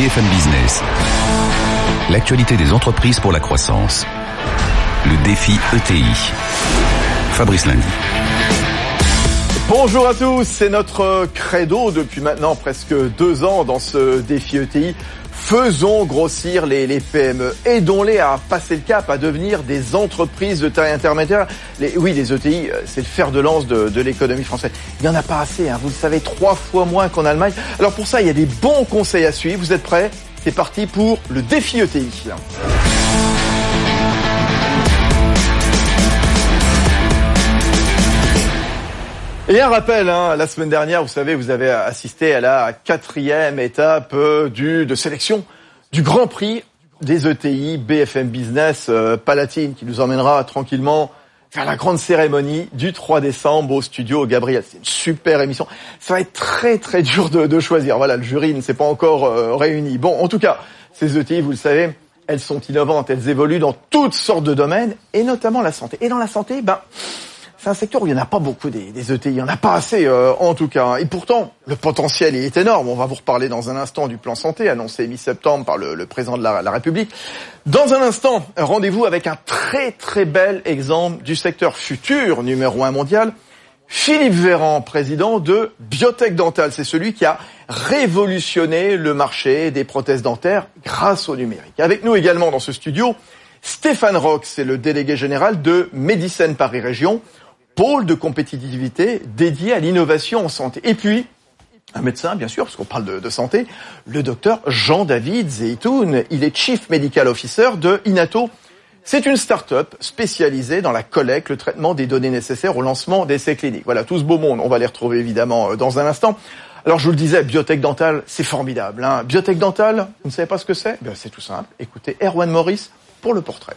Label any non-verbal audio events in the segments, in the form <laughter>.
BFM Business. L'actualité des entreprises pour la croissance. Le défi ETI. Fabrice Lundi. Bonjour à tous, c'est notre credo depuis maintenant presque deux ans dans ce défi ETI. Faisons grossir les, les PME, aidons-les à passer le cap, à devenir des entreprises de taille intermédiaire. Les, oui, les ETI, euh, c'est le fer de lance de, de l'économie française. Il n'y en a pas assez, hein, vous le savez, trois fois moins qu'en Allemagne. Alors pour ça, il y a des bons conseils à suivre. Vous êtes prêts? C'est parti pour le défi ETI. Et un rappel, hein, la semaine dernière, vous savez, vous avez assisté à la quatrième étape euh, du, de sélection du Grand Prix des ETI BFM Business euh, Palatine, qui nous emmènera tranquillement vers la grande cérémonie du 3 décembre au studio Gabriel. C'est une super émission. Ça va être très très dur de, de choisir. Voilà, le jury ne s'est pas encore euh, réuni. Bon, en tout cas, ces ETI, vous le savez, elles sont innovantes, elles évoluent dans toutes sortes de domaines, et notamment la santé. Et dans la santé, ben c'est un secteur où il n'y en a pas beaucoup des, ETI, il n'y en a pas assez euh, en tout cas. Et pourtant, le potentiel est énorme. On va vous reparler dans un instant du plan santé annoncé mi-septembre par le, président de la, République. Dans un instant, rendez-vous avec un très très bel exemple du secteur futur numéro un mondial. Philippe Véran, président de Biotech Dental, c'est celui qui a révolutionné le marché des prothèses dentaires grâce au numérique. Avec nous également dans ce studio, Stéphane Rox, c'est le délégué général de Médicine Paris Région pôle de compétitivité dédié à l'innovation en santé. Et puis, un médecin, bien sûr, parce qu'on parle de, santé, le docteur Jean-David Zeitoun. Il est Chief Medical Officer de Inato. C'est une start-up spécialisée dans la collecte, le traitement des données nécessaires au lancement d'essais cliniques. Voilà, tout ce beau monde, on va les retrouver évidemment euh, dans un instant. Alors je vous le disais, biotech dentale, c'est formidable. Hein. Biotech dentale, vous ne savez pas ce que c'est? Ben, C'est tout simple. Écoutez, Erwan Morris pour le portrait.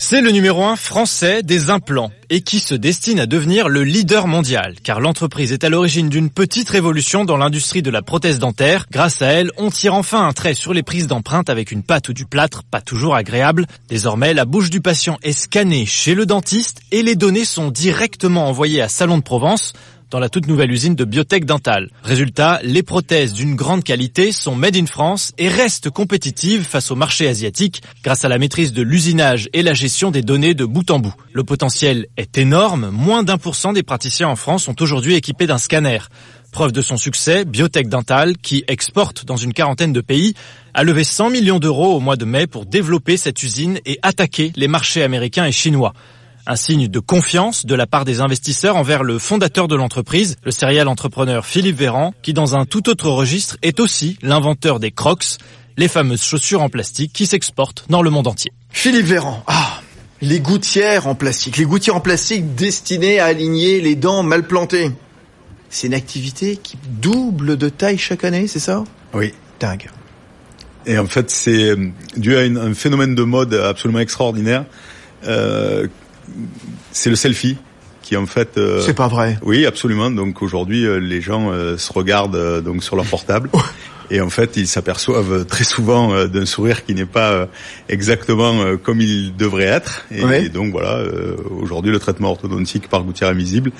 C'est le numéro un français des implants et qui se destine à devenir le leader mondial car l'entreprise est à l'origine d'une petite révolution dans l'industrie de la prothèse dentaire. Grâce à elle, on tire enfin un trait sur les prises d'empreintes avec une pâte ou du plâtre, pas toujours agréable. Désormais, la bouche du patient est scannée chez le dentiste et les données sont directement envoyées à Salon de Provence dans la toute nouvelle usine de biotech Dental. Résultat, les prothèses d'une grande qualité sont made in France et restent compétitives face au marché asiatique grâce à la maîtrise de l'usinage et la gestion des données de bout en bout. Le potentiel est énorme, moins d'un pour cent des praticiens en France sont aujourd'hui équipés d'un scanner. Preuve de son succès, Biotech Dental, qui exporte dans une quarantaine de pays, a levé 100 millions d'euros au mois de mai pour développer cette usine et attaquer les marchés américains et chinois. Un signe de confiance de la part des investisseurs envers le fondateur de l'entreprise, le serial entrepreneur Philippe Véran, qui dans un tout autre registre est aussi l'inventeur des Crocs, les fameuses chaussures en plastique qui s'exportent dans le monde entier. Philippe Véran, ah, les gouttières en plastique, les gouttières en plastique destinées à aligner les dents mal plantées. C'est une activité qui double de taille chaque année, c'est ça? Oui. Dingue. Et en fait, c'est dû à une, un phénomène de mode absolument extraordinaire. Euh, c'est le selfie qui en fait. Euh, c'est pas vrai. Oui, absolument. Donc aujourd'hui, euh, les gens euh, se regardent euh, donc sur leur portable. <laughs> Et en fait, ils s'aperçoivent très souvent d'un sourire qui n'est pas exactement comme il devrait être. Et, donc voilà, aujourd'hui, le traitement orthodontique par gouttière invisible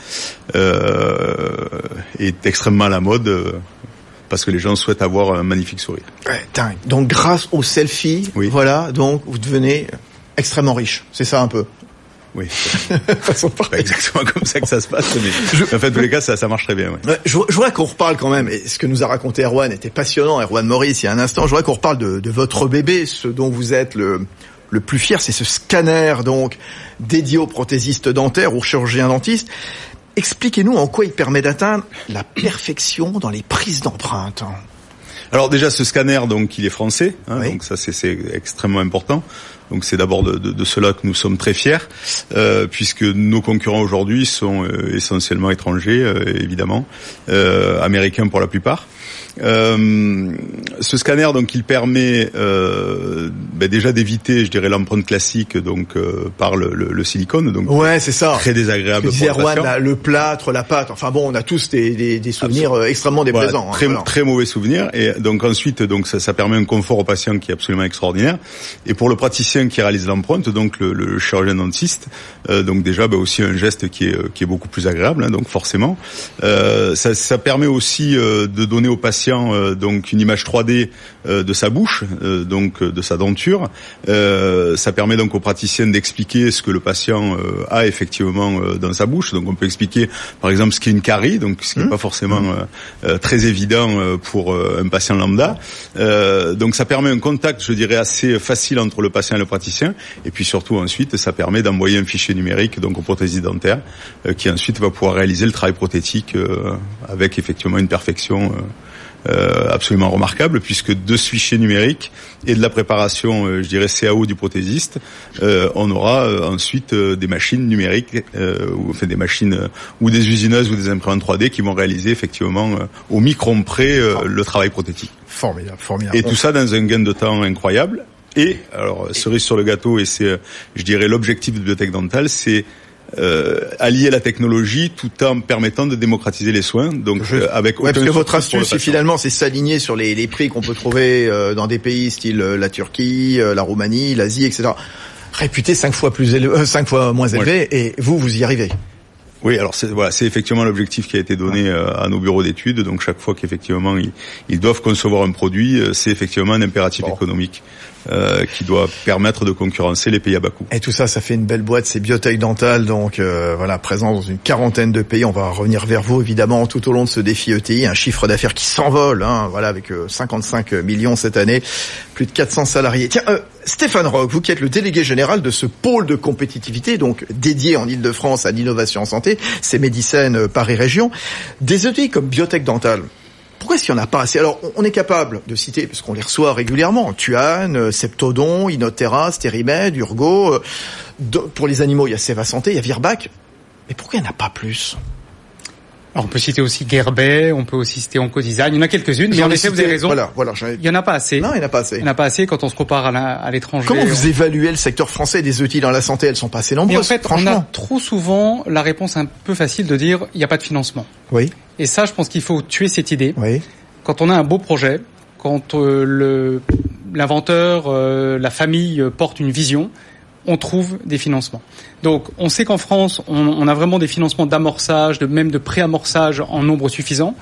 est extrêmement à la mode parce que les gens souhaitent avoir un magnifique sourire. Ouais, dingue. Donc grâce au selfie, Oui. voilà, donc vous devenez extrêmement riche. C'est ça un peu. Oui, <laughs> Façon pas exactement comme ça que ça se passe, mais en fait, tous les cas, ça, ça marche très bien. Ouais, je, je voudrais qu'on reparle quand même, et ce que nous a raconté Erwan était passionnant, Erwan Maurice, il y a un instant, je voudrais qu'on reparle de, de votre bébé, ce dont vous êtes le, le plus fier, c'est ce scanner donc dédié aux prothésistes dentaires, aux chirurgiens dentistes. Expliquez-nous en quoi il permet d'atteindre la perfection dans les prises d'empreintes. Alors déjà, ce scanner, donc, il est français, hein, Oui. donc ça, c'est extrêmement important. Donc c'est d'abord de, de, de cela que nous sommes très fiers, euh, puisque nos concurrents aujourd'hui sont euh, essentiellement étrangers, euh, évidemment, euh, américains pour la plupart. Euh, ce scanner, donc, il permet euh, ben, déjà d'éviter, je dirais, l'empreinte classique, donc euh, par le, le, le silicone, donc Ouais, c'est ça. très désagréable pour Erwan, la- le plâtre, la pâte, enfin bon, on a tous des, des, des souvenirs euh, extrêmement Voilà, déplaisants. hein, très, voilà. très mauvais souvenir. Et donc ensuite, donc ça, ça permet un confort au patient qui est absolument extraordinaire. Et pour le praticien qui réalise l'empreinte, donc le, le chirurgien dentiste, euh, donc déjà bah, aussi un geste qui est, qui est beaucoup plus agréable. hein, donc forcément, euh, ça, ça permet aussi euh, de donner au patient patient donc une image 3D de sa bouche, donc de sa denture. ça permet donc au praticien d'expliquer ce que le patient a effectivement dans sa bouche. Donc on peut expliquer par exemple ce qu'est une carie, donc ce qui n'est mmh. pas forcément mmh. très évident pour un patient lambda. donc ça permet un contact, je dirais, assez facile entre le patient et le praticien. Et puis surtout ensuite, ça permet d'envoyer un fichier numérique donc au prothésiste dentaire, qui ensuite va pouvoir réaliser le travail prothétique avec effectivement une perfection euh, absolument remarquable puisque de ce fichier numérique et de la préparation, euh, je dirais CAO du prothésiste, euh, on aura ensuite des machines numériques ou enfin des machines ou des usineuses ou des imprimantes 3D qui vont réaliser effectivement au micron près le travail prothétique. Formidable, formidable. Et tout ça dans un gain de temps incroyable. Et alors cerise sur le gâteau et c'est je dirais l'objectif de bibliothèque dentale, c'est euh, allier la technologie tout en permettant de démocratiser les soins. Donc euh, avec ouais, parce que votre astuce, finalement, c'est s'aligner sur les, les, prix qu'on peut trouver euh, dans des pays style euh, la Turquie, la Roumanie, l'Asie, etc. Réputés cinq fois plus élevé, cinq fois moins élevés, et vous, vous y arrivez. Oui, alors c'est voilà, c'est effectivement l'objectif qui a été donné à nos bureaux d'études. Donc chaque fois qu'effectivement ils, ils, doivent concevoir un produit, c'est effectivement un impératif économique. Euh, qui doit permettre de concurrencer les pays à bas coût. Et tout ça, ça fait une belle boîte, c'est Biotech Dental, donc euh, voilà, présent dans une quarantaine de pays. On va revenir vers vous évidemment tout au long de ce défi ETI, un chiffre d'affaires qui s'envole, hein, voilà, avec 55 euh, millions cette année, plus de 400 salariés. Tiens, Stéphane Rock, vous qui êtes le délégué général de ce pôle de compétitivité, donc dédié en Ile-de-France à l'innovation en santé, c'est Médicène Paris Région, des ETI comme Biotech Dental, pourquoi est-ce qu'il n'y en a pas assez? Alors, on est capable de citer, parce qu'on les reçoit régulièrement, Tuan, euh, Septodon, Inotera, Stérimed, Urgo. Euh, pour les animaux, il y a Seva Santé, il y a Virbac. Mais pourquoi il n'y en a pas plus? Alors on peut citer aussi Gerbet, on peut aussi citer Oncodesign, il y en a quelques-unes, mais en effet vous avez raison. Voilà, voilà, il y en a pas assez. Non, il n'y en a pas assez. Il n'y en a pas assez quand on se compare à l'étranger. Comment vous évaluez le secteur français des outils dans la santé? Elles sont pas assez nombreuses. Mais en fait, on a trop souvent la réponse un peu facile de dire il n'y a pas de financement. Oui. Et ça, je pense qu'il faut tuer cette idée. Oui. Quand on a un beau projet, quand euh, le l'inventeur, euh, la famille euh, porte une vision, on trouve des financements. Donc, on sait qu'en France, on, on, a vraiment des financements d'amorçage, de même de préamorçage en nombre suffisant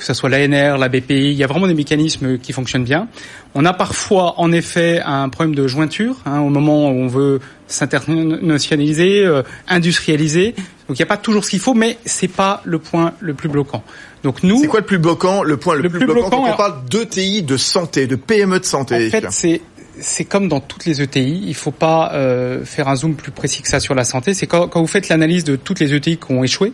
que ce soit l'ANR, la BPI, il y a vraiment des mécanismes qui fonctionnent bien. On a parfois, en effet, un problème de jointure hein, au moment où on veut s'internationaliser, euh, industrialiser. Donc il n'y a pas toujours ce qu'il faut, mais c'est pas le point le plus bloquant. Donc nous, c'est quoi le plus bloquant? Le point le, plus, bloquant, quand on parle d'ETI, de santé, de PME de santé. En fait, c'est c'est comme dans toutes les ETI, il faut pas euh, faire un zoom plus précis que ça sur la santé. C'est quand, quand vous faites l'analyse de toutes les ETI qui ont échoué,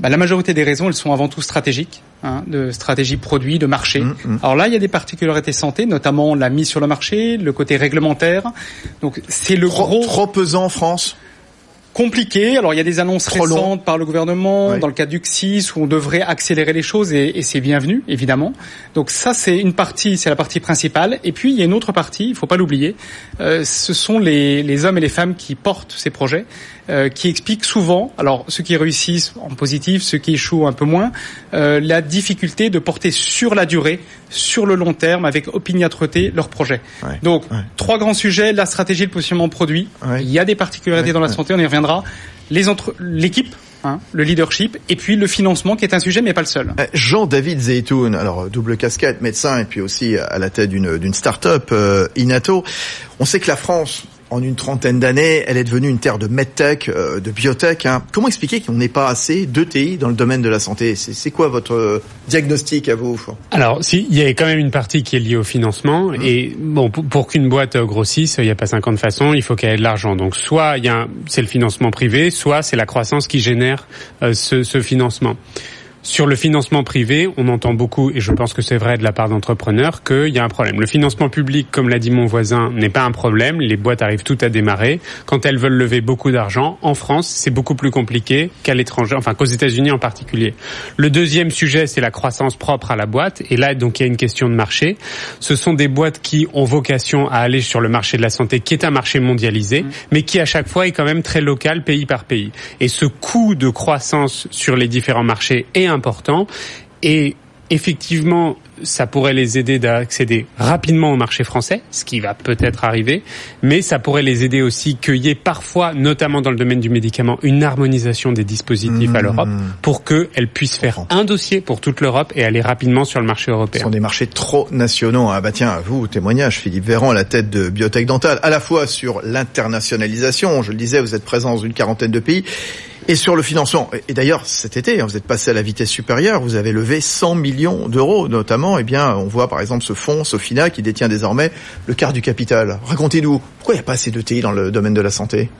bah, la majorité des raisons, elles sont avant tout stratégiques, hein, de stratégie produit, de marché. Mmh, mmh. Alors là, il y a des particularités santé, notamment la mise sur le marché, le côté réglementaire. Donc c'est le gros trop pesant en France? Compliqué. Alors il y a des annonces récentes par le gouvernement dans le cadre du CSIS où on devrait accélérer les choses et, et c'est bienvenu évidemment. Donc ça c'est une partie, c'est la partie principale. Et puis il y a une autre partie, il faut pas l'oublier. Euh, ce sont les, les, hommes et les femmes qui portent ces projets, qui expliquent souvent, alors ceux qui réussissent en positif, ceux qui échouent un peu moins, euh, la difficulté de porter sur la durée, sur le long terme, avec opiniâtreté leur projet. Donc trois grands sujets la stratégie, le positionnement produit. Il y a des particularités dans la santé, on y reviendra les entre l'équipe Hein, le leadership et puis le financement qui est un sujet mais pas le seul. Euh, Jean-David Zeytoun, alors double casquette, médecin et puis aussi à la tête d'une start-up euh, Inato. On sait que la France en une trentaine d'années, elle est devenue une terre de medtech, euh, de biotech. Hein. Comment expliquer qu'on n'ait pas assez d'ETI dans le domaine de la santé? C'est quoi votre euh, diagnostic à vous Alors, si, il y a quand même une partie qui est liée au financement. Mmh. Et bon, pour, qu'une boîte euh, grossisse, il n'y a pas 50 façons, il faut qu'elle ait de l'argent. Donc, soit il y a c'est le financement privé, soit c'est la croissance qui génère ce, ce financement. Sur le financement privé, on entend beaucoup, et je pense que c'est vrai de la part d'entrepreneurs, qu'il y a un problème. Le financement public, comme l'a dit mon voisin, n'est pas un problème. Les boîtes arrivent toutes à démarrer. Quand elles veulent lever beaucoup d'argent, en France, c'est beaucoup plus compliqué qu'à l'étranger, enfin qu'aux États-Unis en particulier. Le deuxième sujet, c'est la croissance propre à la boîte. Et là, donc, il y a une question de marché. Ce sont des boîtes qui ont vocation à aller sur le marché de la santé, qui est un marché mondialisé, mmh. mais qui à chaque fois est quand même très local, pays par pays. Et ce coût de croissance sur les différents marchés est important et effectivement, ça pourrait les aider d'accéder rapidement au marché français, ce qui va peut-être arriver, mais ça pourrait les aider aussi qu'il y ait parfois, notamment dans le domaine du médicament, une harmonisation des dispositifs à l'Europe mmh. pour qu'elles puissent faire un dossier pour toute l'Europe et aller rapidement sur le marché européen. Ce sont des marchés trop nationaux. Ah bah tiens, vous, témoignage, Philippe Véran, la tête de Biotech Dental, à la fois sur l'internationalisation, je le disais, vous êtes présent dans une quarantaine de pays, et sur le financement, et d'ailleurs cet été, hein, vous êtes passé à la vitesse supérieure, vous avez levé 100 millions d'euros, notamment, eh bien, on voit par exemple ce fonds, Sofina, qui détient désormais le quart du capital. Racontez-nous, pourquoi il n'y a pas assez de TI dans le domaine de la santé?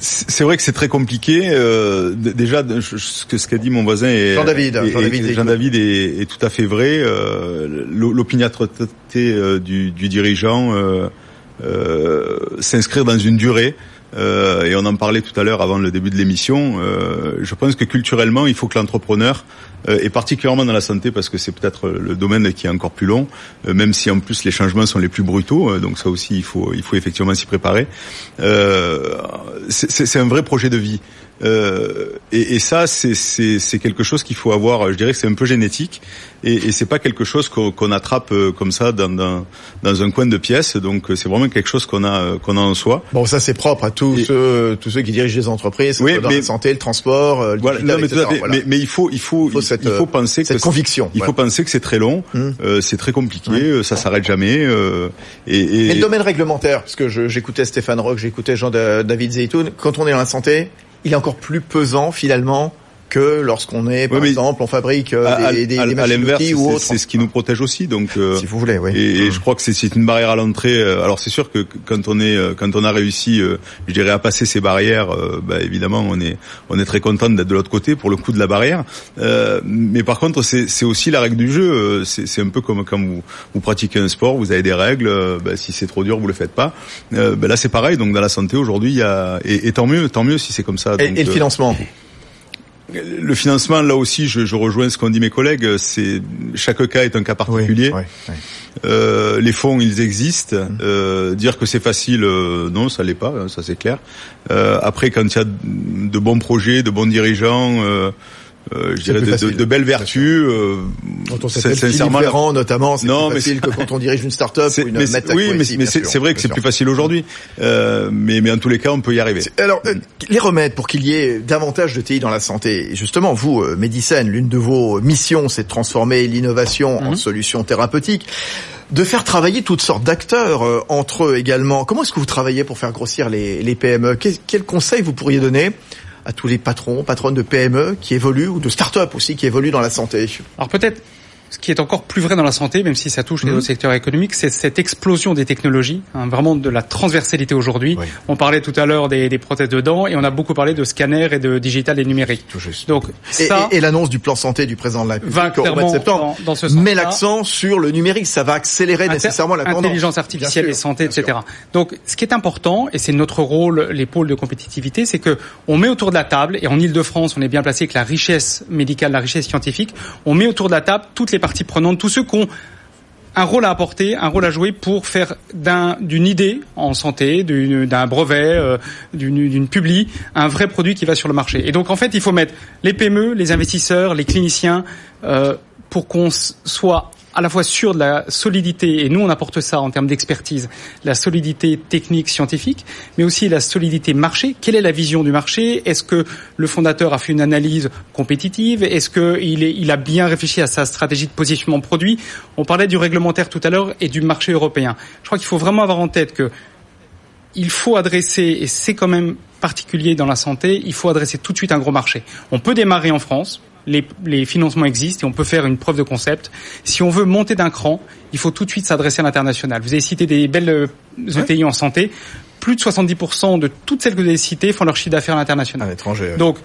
C'est vrai que c'est très compliqué. Euh, déjà, ce que ce qu'a dit mon voisin est, Jean David, Jean David, Jean David est, tout à fait vrai. Euh, L'opiniâtreté euh, du, du, dirigeant euh, euh, s'inscrire dans une durée. Euh, et on en parlait tout à l'heure avant le début de l'émission. Euh, je pense que culturellement, il faut que l'entrepreneur, euh, et particulièrement dans la santé, parce que c'est peut-être le domaine qui est encore plus long, euh, même si en plus les changements sont les plus brutaux. Euh, donc ça aussi, il faut, il faut effectivement s'y préparer. c'est un vrai projet de vie. Euh, et, et, ça, c'est quelque chose qu'il faut avoir. Je dirais que c'est un peu génétique, et, et c'est pas quelque chose qu'on attrape euh, comme ça dans, dans, dans, un coin de pièce. Donc, euh, c'est vraiment quelque chose qu'on a euh, qu'on a en soi. Bon, ça c'est propre à tous ceux tous ceux qui dirigent les entreprises, oui, dans la santé, le transport, le voilà, non, mais, mais, mais, il faut il faut il faut, il faut penser cette que conviction. Il faut penser que c'est très long, hum. euh, c'est très compliqué, hum. ça s'arrête jamais. Euh, et, et, le domaine réglementaire, parce que j'écoutais Stéphane Rock, j'écoutais Jean David Zeytoun, quand on est dans la santé, il est encore plus pesant finalement que lorsqu'on est, par exemple, on fabrique euh, des, des, des ou autres. C'est ce qui nous protège aussi, donc. Euh, si vous voulez, oui. Et, je crois que c'est une barrière à l'entrée. Euh, alors c'est sûr que quand on est, quand on a réussi, je dirais, à passer ces barrières, bah, évidemment, on est, on est très content d'être de l'autre côté pour le coup de la barrière. mais par contre, c'est aussi la règle du jeu. C'est un peu comme quand vous, vous pratiquez un sport, vous avez des règles. Bah, si c'est trop dur, vous le faites pas. Bah, là, c'est pareil. Donc dans la santé aujourd'hui, il y a et, tant mieux, tant mieux si c'est comme ça. et, et le financement? Le financement, là aussi, je, je rejoins ce qu'ont dit mes collègues. C'est chaque cas est un cas particulier. Euh, les fonds, ils existent. Mmh. Euh, dire que c'est facile, euh, non, ça l'est pas, hein, ça c'est clair. Euh, après, quand il y a de bons projets, de bons dirigeants euh, je dirais de, de, belles vertus. Euh, quand on sincèrement, notamment, c'est plus facile que quand on dirige une start-up ou une mais Oui, mais, mais c'est vrai que c'est plus facile aujourd'hui. Euh, mais, mais en tous les cas, on peut y arriver. Alors, les remèdes pour qu'il y ait davantage de TI dans la santé. Justement, vous, euh, Médicène, l'une de vos missions, c'est de transformer l'innovation en mhm. solution thérapeutique de faire travailler toutes sortes d'acteurs euh, entre eux également. Comment est-ce que vous travaillez pour faire grossir les, les PME Quel, quel conseil vous pourriez donner à tous les patrons, patronnes de PME qui évoluent ou de start-up aussi qui évoluent dans la santé. Alors peut-être ce qui est encore plus vrai dans la santé, même si ça touche les mhm. autres secteurs économiques, c'est cette explosion des technologies, hein, vraiment de la transversalité aujourd'hui. On parlait tout à l'heure des, des, prothèses de dents et on a beaucoup parlé de scanner et de digital et numérique. Tout juste. Donc ça, et, l'annonce du plan santé du président de la République au mois de septembre dans, ce met l'accent sur le numérique. Ça va accélérer nécessairement la tendance. Intelligence artificielle et santé, etc. Donc ce qui est important et c'est notre rôle, les pôles de compétitivité, c'est que on met autour de la table et en Ile-de-France, on est bien placé avec la richesse médicale, la richesse scientifique, on met autour de la table toutes les parties prenantes, tous ceux qui ont un rôle à apporter, un rôle à jouer pour faire d'une idée en santé, d'un brevet, euh, d'une publi, un vrai produit qui va sur le marché. Et donc en fait, il faut mettre les PME, les investisseurs, les cliniciens, euh, pour qu'on soit à la fois sûr de la solidité, et nous on apporte ça en termes d'expertise, la solidité technique, scientifique, mais aussi la solidité marché. Quelle est la vision du marché? Est-ce que le fondateur a fait une analyse compétitive? Est-ce qu'il il a bien réfléchi à sa stratégie de positionnement produit? On parlait du réglementaire tout à l'heure et du marché européen. Je crois qu'il faut vraiment avoir en tête que il faut adresser, et c'est quand même particulier dans la santé, il faut adresser tout de suite un gros marché. On peut démarrer en France, les, financements existent et on peut faire une preuve de concept. Si on veut monter d'un cran, il faut tout de suite s'adresser à l'international. Vous avez cité des belles ETI euh, en santé. Plus de 70% de toutes celles que vous avez citées font leur chiffre d'affaires à l'international. À l'étranger. Donc,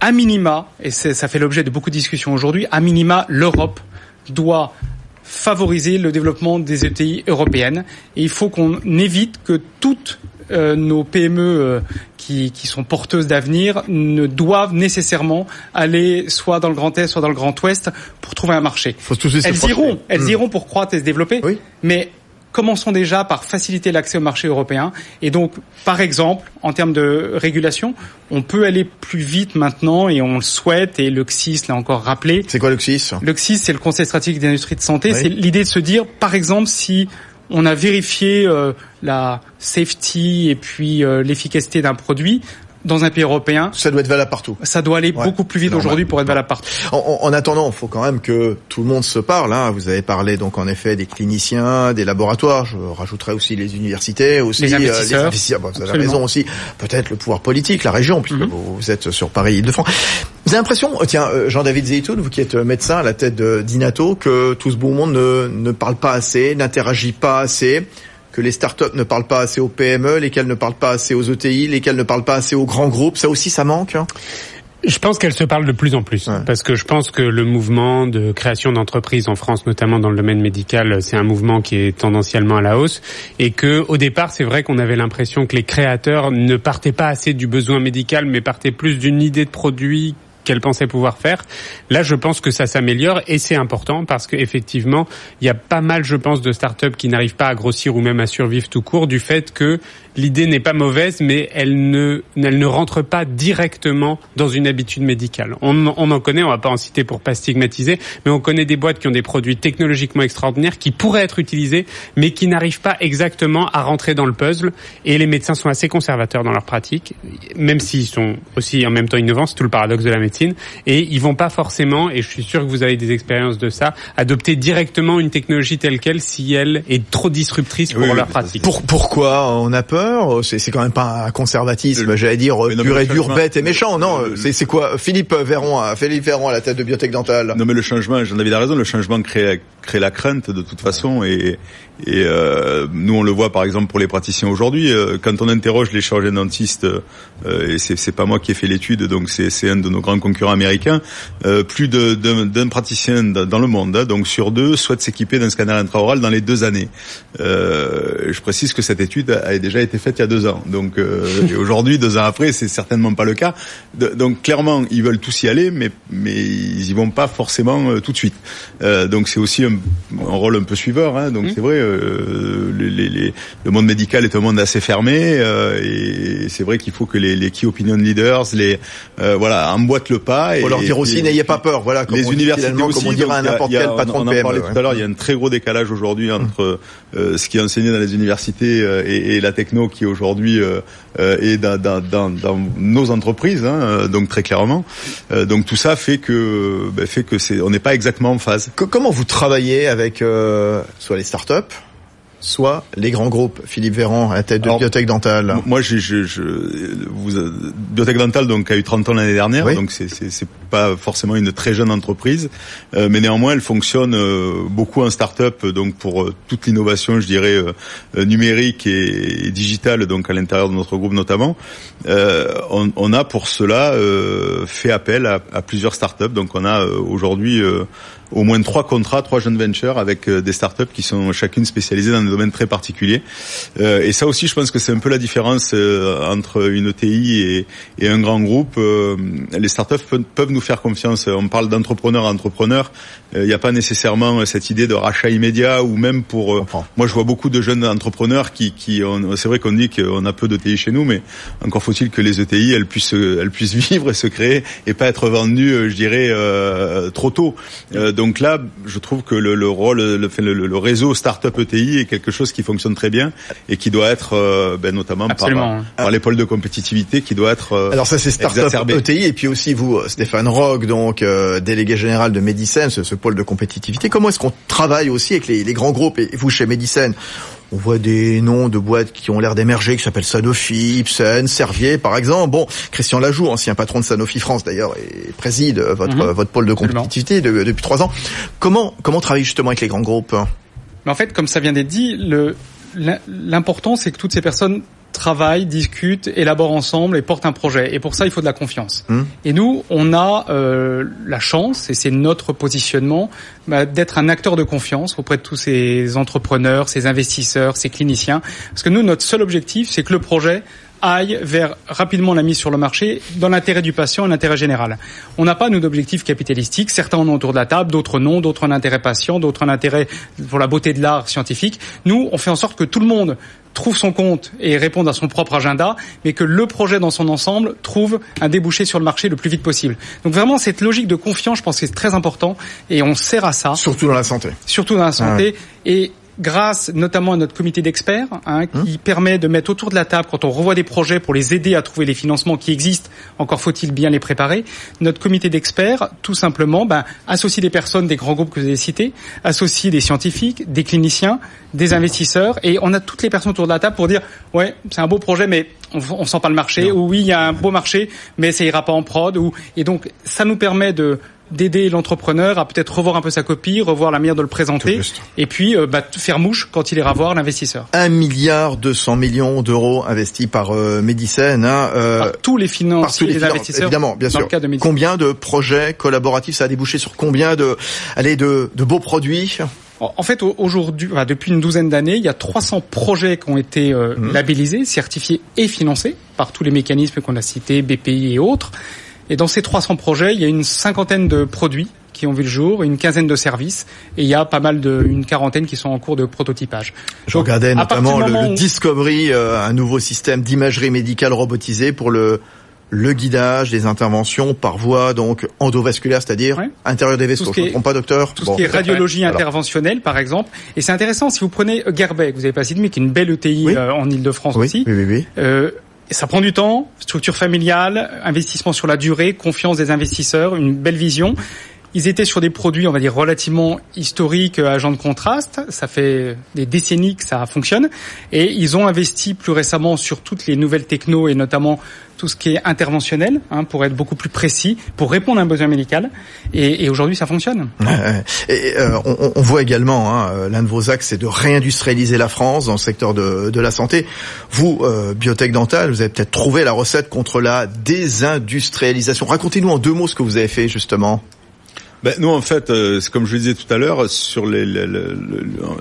à minima, et ça fait l'objet de beaucoup de discussions aujourd'hui, à minima, l'Europe doit favoriser le développement des ETI européennes. Et il faut qu'on évite que toutes euh, nos PME euh, qui, qui, sont porteuses d'avenir ne doivent nécessairement aller soit dans le Grand Est, soit dans le Grand Ouest pour trouver un marché. elles iront, elles hmm. iront pour croître et se développer, oui. mais commençons déjà par faciliter l'accès au marché européen. Et donc, par exemple, en termes de régulation, on peut aller plus vite maintenant et on le souhaite. Et le CSIS l'a encore rappelé. C'est quoi le CSIS Le CSIS, c'est le Conseil stratégique des industries de santé. C'est l'idée de se dire, par exemple, si on a vérifié euh, la safety et puis euh, l'efficacité d'un produit, dans un pays européen. Ça doit être valable partout. Ça doit aller beaucoup plus vite aujourd'hui pour être valable partout. En, en, attendant, il faut quand même que tout le monde se parle. Hein. Vous avez parlé donc en effet des cliniciens, des laboratoires. Je rajouterai aussi les universités, aussi les investisseurs. Euh, les investisseurs. Bon, vous avez raison aussi. Peut-être le pouvoir politique, la région, puisque mm -hmm. vous êtes sur Paris-Île-de-France. Vous avez l'impression, oh, tiens, euh, Jean-David Zeytoun, vous qui êtes euh, médecin à la tête d'Inato, que tout ce beau monde ne, ne parle pas assez, n'interagit pas assez que les startups ne parlent pas assez aux PME, lesquelles ne parlent pas assez aux ETI, lesquelles ne parlent pas assez aux grands groupes. Ça aussi, ça manque. Hein? Je pense qu'elle se parle de plus en plus, ouais. parce que je pense que le mouvement de création d'entreprises en France, notamment dans le domaine médical, c'est un mouvement qui est tendanciellement à la hausse, et que au départ, c'est vrai qu'on avait l'impression que les créateurs ne partaient pas assez du besoin médical, mais partaient plus d'une idée de produit qu'elle pensait pouvoir faire. Là, je pense que ça s'améliore et c'est important parce qu'effectivement, il y a pas mal, je pense, de startups qui n'arrivent pas à grossir ou même à survivre tout court du fait que l'idée n'est pas mauvaise, mais elle ne, elle ne rentre pas directement dans une habitude médicale. On, on en connaît, on va pas en citer pour pas stigmatiser, mais on connaît des boîtes qui ont des produits technologiquement extraordinaires qui pourraient être utilisés, mais qui n'arrivent pas exactement à rentrer dans le puzzle. Et les médecins sont assez conservateurs dans leur pratique, même s'ils sont aussi en même temps innovants, c'est tout le paradoxe de la médecine. Et ils vont pas forcément, et je suis sûr que vous avez des expériences de ça, adopter directement une technologie telle qu'elle si elle est trop disruptrice pour oui, leur pratique. Pour, pourquoi on a peur? C'est quand même pas un conservatisme, j'allais dire pur et dur, bête et méchant. Non, c'est quoi Philippe Véron, Philippe Véron à la tête de Biotech Dental. Non mais le changement, Jean-David a raison, le changement crée crée la crainte de toute façon et et euh, nous on le voit par exemple pour les praticiens aujourd'hui euh, quand on interroge les chirurgiens dentistes euh, et c'est pas moi qui ai fait l'étude donc c'est un de nos grands concurrents américains euh, plus d'un praticien dans le monde hein, donc sur deux souhaite s'équiper d'un scanner intraoral dans les deux années. Euh, je précise que cette étude a déjà été faite il y a deux ans. Donc aujourd'hui deux ans après c'est certainement pas le cas. De, donc clairement ils veulent tous y aller mais mais ils y vont pas forcément tout de suite. Donc c'est aussi un, un, rôle un peu suiveur hein, donc mmh. c'est vrai euh, les, les, le monde médical est un monde assez fermé euh, et c'est vrai qu'il faut que les, les key opinion leaders, les euh, voilà, emboîtent le pas. Et, Faut leur dire aussi, n'ayez pas peur. Voilà, comme les universités aussi, comme on dirait à n'importe quel patron on, de en PME. parlait tout à l'heure. Il y a un très gros décalage aujourd'hui entre euh, ce qui est enseigné dans les universités et, et, la techno qui aujourd'hui euh, est dans, dans, dans, dans, nos entreprises, hein, donc très clairement. donc tout ça fait que ben, fait que c'est on n'est pas exactement en phase. Que, comment vous travaillez avec soit les startups soit les grands groupes. Philippe Véran à la tête de Alors, Biotech Dental. Moi, je, je, je vous, Biotech Dental donc a eu 30 ans l'année dernière, oui. donc c'est pas forcément une très jeune entreprise, euh, mais néanmoins elle fonctionne euh, beaucoup en start-up donc pour euh, toute l'innovation, je dirais numérique et, et, digitale donc à l'intérieur de notre groupe notamment. On, on, a pour cela fait appel à, à plusieurs start-up, donc on a aujourd'hui au moins trois contrats, trois jeunes ventures avec des startups qui sont chacune spécialisées dans des domaines très particuliers. Euh, et ça aussi, je pense que c'est un peu la différence euh, entre une ETI et, et, un grand groupe. Euh, les startups peuvent nous faire confiance. On parle d'entrepreneurs à entrepreneurs. Il n'y a pas nécessairement cette idée de rachat immédiat ou même pour. moi, je vois beaucoup de jeunes entrepreneurs qui, qui c'est vrai qu'on dit qu'on a peu d'ETI chez nous, mais encore faut-il que les ETI elles puissent, elles puissent <laughs> vivre et se créer et pas être vendues, je dirais, trop tôt. donc là, je trouve que le, le rôle, le, le, le réseau startup ETI est quelque chose qui fonctionne très bien et qui doit être euh, ben, notamment Absolument. par, par les pôles de compétitivité qui doit être euh, alors ça c'est startup ETI et puis aussi vous Stéphane Rogue donc euh, délégué général de Medicine ce, ce, pôle de compétitivité. Comment est-ce qu'on travaille aussi avec les, les, grands groupes et vous chez Medicine on voit des noms de boîtes qui ont l'air d'émerger, qui s'appellent Sanofi, Ipsen, Servier, par exemple. Bon, Christian Lajoux, ancien patron de Sanofi France d'ailleurs, et préside votre, mm -hmm. votre pôle de compétitivité de, depuis trois ans. Comment comment travailler justement avec les grands groupes? Mais en fait, comme ça vient d'être dit, l'important c'est que toutes ces personnes travaillent, discutent, élaborent ensemble et portent un projet. Et pour ça, il faut de la confiance. Mmh. Et nous, on a euh, la chance, et c'est notre positionnement, bah, d'être un acteur de confiance auprès de tous ces entrepreneurs, ces investisseurs, ces cliniciens. Parce que nous, notre seul objectif, c'est que le projet aille vers rapidement la mise sur le marché dans l'intérêt du patient et l'intérêt général. On n'a pas, nous, d'objectifs capitalistiques. Certains en ont autour de la table, d'autres non, d'autres en intérêt patient, d'autres en intérêt pour la beauté de l'art scientifique. Nous, on fait en sorte que tout le monde trouve son compte et réponde à son propre agenda, mais que le projet dans son ensemble trouve un débouché sur le marché le plus vite possible. Donc vraiment, cette logique de confiance, je pense que c'est très important et on sert à ça. Surtout dans la santé. Surtout dans la santé. Et grâce notamment à notre comité d'experts, hein, qui hum. permet de mettre autour de la table quand on revoit des projets pour les aider à trouver les financements qui existent. Encore faut-il bien les préparer. Notre comité d'experts, tout simplement, ben, associe des personnes des grands groupes que vous avez cités, associe des scientifiques, des cliniciens, des investisseurs, et on a toutes les personnes autour de la table pour dire ouais, c'est un beau projet, mais on, on sent pas le marché. Ou oui, il y a un beau marché, mais ça ira pas en prod. Ou et donc ça nous permet de d'aider l'entrepreneur à peut-être revoir un peu sa copie, revoir la manière de le présenter, et puis euh, bah, faire mouche quand il ira voir l'investisseur. Un milliard deux cents millions d'euros investis par euh, hein, euh, par tous les financiers, les, investisseurs, évidemment, bien sûr. combien de projets collaboratifs ça a débouché sur combien de, allez, de, de beaux produits? En fait, aujourd'hui, depuis une douzaine d'années, il y a 300 projets qui ont été euh, mmh. labellisés, certifiés et financés par tous les mécanismes qu'on a cités, BPI et autres. Et dans ces 300 projets, il y a une cinquantaine de produits qui ont vu le jour, une quinzaine de services, et il y a pas mal de, une quarantaine qui sont en cours de prototypage. Je regardais notamment le, Discovery, euh, un nouveau système d'imagerie médicale robotisée pour le le guidage des interventions par voie donc endovasculaire, c'est-à-dire intérieur des vaisseaux. Je ne pas, docteur. Tout ce qui est radiologie interventionnelle, par exemple. Et c'est intéressant si vous prenez Gerbeck, vous avez pas cité, mais qui est une belle ETI euh, en Ile-de-France aussi. Oui, oui, oui. Euh, ça prend du temps, structure familiale, investissement sur la durée, confiance des investisseurs, une belle vision. Ils étaient sur des produits, on va dire, relativement historiques, euh, agents de contraste. Ça fait des décennies que ça fonctionne. Et ils ont investi plus récemment sur toutes les nouvelles technos et notamment tout ce qui est interventionnel, hein, pour être beaucoup plus précis, pour répondre à un besoin médical. Et, aujourd'hui, ça fonctionne. Et, euh, on, voit également, hein, l'un de vos axes, c'est de réindustrialiser la France dans le secteur de, la santé. Vous, euh, Biotech Dental, vous avez peut-être trouvé la recette contre la désindustrialisation. Racontez-nous en deux mots ce que vous avez fait, justement. Ben, nous, en fait, euh, c'est comme je le disais tout à l'heure, sur les,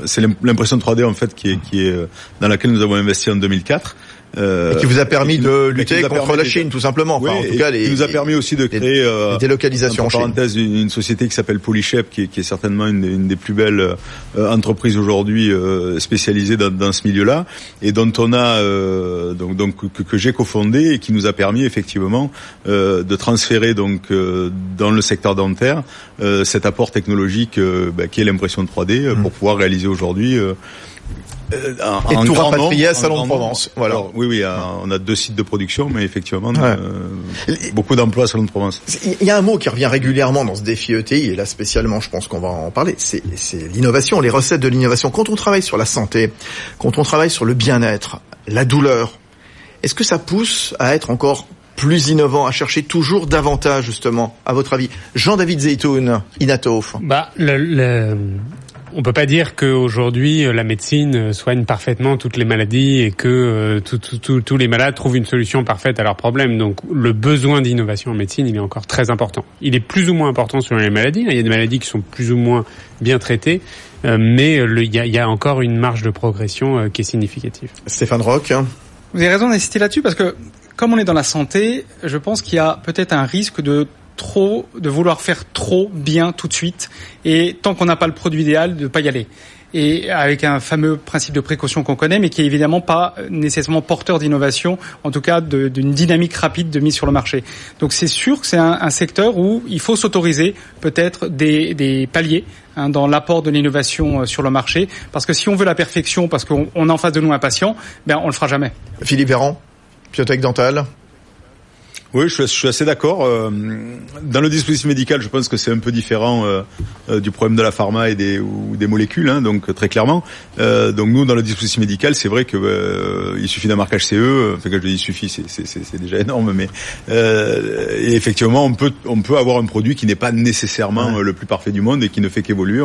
c'est l'impression 3D en fait qui est, qui est euh, dans laquelle nous avons investi en 2004. Euh, et qui vous a permis de lutter contre la Chine, tout simplement. Enfin, en tout cas, les, qui nous a permis aussi de créer euh, délocalisations. En parenthèse, une, une, société qui s'appelle Polychep, qui, qui, est certainement une, une des plus belles euh, entreprises aujourd'hui euh, spécialisées dans, dans ce milieu-là, et dont on a euh, donc, donc que, que j'ai cofondé et qui nous a permis effectivement de transférer donc dans le secteur dentaire cet apport technologique bah, qui est l'impression 3D pour mmh. pouvoir réaliser aujourd'hui euh, et tout rapatrié à Salon de Provence. Voilà. oui, oui, on a deux sites de production, mais effectivement, euh, beaucoup d'emplois à Salon de Provence. Il y a un mot qui revient régulièrement dans ce défi ETI, et là spécialement, je pense qu'on va en parler, c'est l'innovation, les recettes de l'innovation. Quand on travaille sur la santé, quand on travaille sur le bien-être, la douleur, est-ce que ça pousse à être encore plus innovant, à chercher toujours davantage justement, à votre avis? Jean-David Zeytoun, Inatof. Bah, le, le, on peut pas dire qu'aujourd'hui euh, la médecine euh, soigne parfaitement toutes les maladies et que euh, tous les malades trouvent une solution parfaite à leurs problèmes. Donc le besoin d'innovation en médecine, il est encore très important. Il est plus ou moins important sur les maladies. Il y a des maladies qui sont plus ou moins bien traitées, mais il y a, encore une marge de progression qui est significative. Stéphane Roch. Hein. Vous avez raison d'insister là-dessus parce que comme on est dans la santé, je pense qu'il y a peut-être un risque de trop, de vouloir faire trop bien tout de suite, et tant qu'on n'a pas le produit idéal, de pas y aller. Et avec un fameux principe de précaution qu'on connaît, mais qui est évidemment pas nécessairement porteur d'innovation, en tout cas d'une dynamique rapide de mise sur le marché. Donc c'est sûr que c'est un, secteur où il faut s'autoriser peut-être des, des paliers hein, dans l'apport de l'innovation euh, sur le marché, parce que si on veut la perfection, parce qu'on a en face de nous un patient, ben on le fera jamais. Philippe Véran, Biotech Dental. Oui, je suis, assez d'accord. Euh, dans le dispositif médical, je pense que c'est un peu différent euh, euh, du problème de la pharma et des, ou des molécules, hein, donc très clairement. donc nous, dans le dispositif médical, c'est vrai que il suffit d'un marquage CE. Enfin, quand je dis il suffit, c'est déjà énorme, mais et effectivement, on peut on peut avoir un produit qui n'est pas nécessairement le plus parfait du monde et qui ne fait qu'évoluer.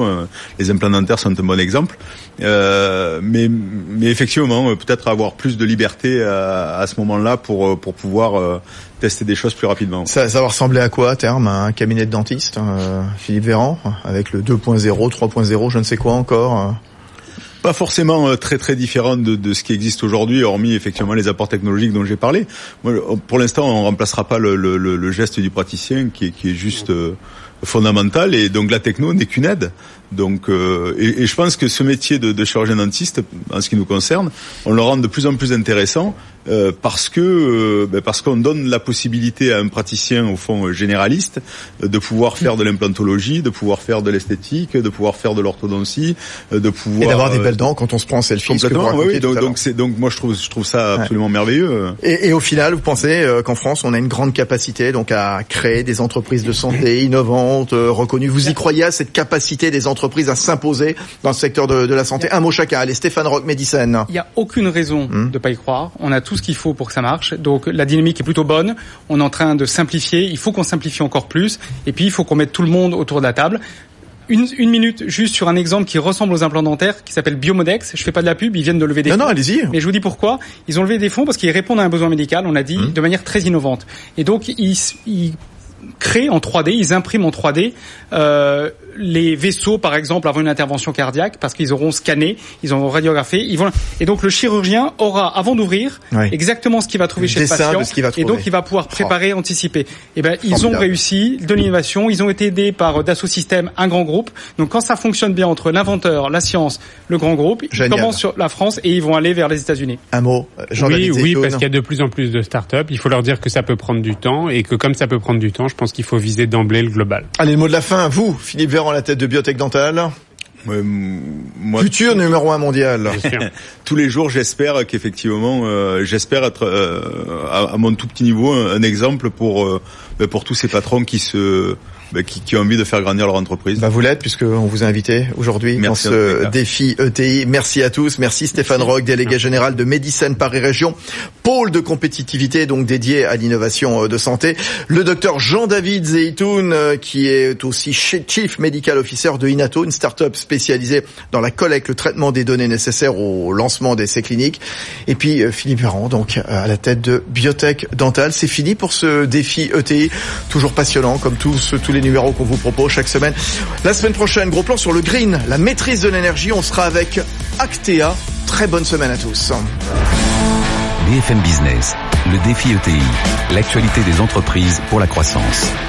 les implants dentaires sont un bon exemple, mais mais effectivement, peut-être avoir plus de liberté à, à ce moment-là pour pour pouvoir tester des choses plus rapidement. Ça, ça va ressembler à quoi à terme un cabinet de dentiste, euh, Philippe Véran, avec le 2.0, 3.0, je ne sais quoi encore euh Pas forcément très très différent de, de ce qui existe aujourd'hui, hormis effectivement les apports technologiques dont j'ai parlé. Moi, pour l'instant, on remplacera pas le, le, le, geste du praticien qui, qui est juste fondamental et donc la techno n'est qu'une aide. Donc, euh, et, et, je pense que ce métier de, de, chirurgien dentiste, en ce qui nous concerne, on le rend de plus en plus intéressant euh, parce que euh, ben parce qu'on donne la possibilité à un praticien au fond généraliste de pouvoir faire de l'implantologie, de pouvoir faire de l'esthétique, de pouvoir faire de l'orthodontie, de pouvoir et d'avoir des belles dents quand on se prend en selfie. Complètement. Oui, donc donc c'est donc moi je trouve je trouve ça absolument merveilleux. Et, et, au final, vous pensez qu'en France, on a une grande capacité donc à créer des entreprises de santé innovantes, reconnues. Vous y croyez à cette capacité des entreprises à s'imposer dans le secteur de, de, la santé? Un mot chacun. Allez, Stéphane Rock, Médicène. Il n'y a aucune raison hmm? de pas y croire. On a tous ce qu'il faut pour que ça marche. Donc la dynamique est plutôt bonne. On est en train de simplifier. Il faut qu'on simplifie encore plus. Et puis il faut qu'on mette tout le monde autour de la table. Une, une, minute juste sur un exemple qui ressemble aux implants dentaires, qui s'appelle Biomodex. Je fais pas de la pub, ils viennent de lever des non, fonds. Non, allez-y. Mais je vous dis pourquoi. Ils ont levé des fonds parce qu'ils répondent à un besoin médical, on l'a dit, mmh. de manière très innovante. Et donc, ils, ils créent en 3D, ils impriment en 3D euh, les vaisseaux, par exemple, avant une intervention cardiaque, parce qu'ils auront scanné, ils auront radiographé, ils vont et donc le chirurgien aura, avant d'ouvrir, oui. exactement ce qu'il va trouver le chez le patient, et donc il va pouvoir préparer, oh. anticiper. Et eh ben ils Formidable. ont réussi de l'innovation, ils ont été aidés par Dassault Systèmes, un grand groupe. Donc quand ça fonctionne bien entre l'inventeur, la science, le grand groupe, Génial. ils commencent sur la France et ils vont aller vers les États-Unis. Un mot, Jean Oui, oui, parce qu'il y a de plus en plus de start-up. Il faut leur dire que ça peut prendre du temps et que comme ça peut prendre du temps, je pense qu'il faut viser d'emblée le global. Allez, le mot de la fin, vous, Philippe Véran, la tête de Biotech Dental. Ouais, moi, Futur numéro un mondial. <laughs> Tous les jours, j'espère qu'effectivement, euh, j'espère être euh, à, à, mon tout petit niveau un, un exemple pour euh, pour tous ces patrons qui se bah, qui, qui, ont envie de faire grandir leur entreprise. Bah vous l'êtes puisqu'on vous a invité aujourd'hui dans ce défi ETI. Merci à tous. Merci Stéphane Rock, délégué général de Médicène Paris Région, pôle de compétitivité donc dédié à l'innovation de santé. Le docteur Jean-David Zeitoun qui est aussi Chief Medical Officer de Inato, une start-up spécialisée dans la collecte, le traitement des données nécessaires au lancement d'essais cliniques. Et puis Philippe Véran, donc à la tête de Biotech Dental. C'est fini pour ce défi ETI, toujours passionnant comme tous tous les numéros qu'on vous propose chaque semaine. La semaine prochaine, gros plan sur le green, la maîtrise de l'énergie. On sera avec Actea. Très bonne semaine à tous. BFM Business, le défi ETI, l'actualité des entreprises pour la croissance.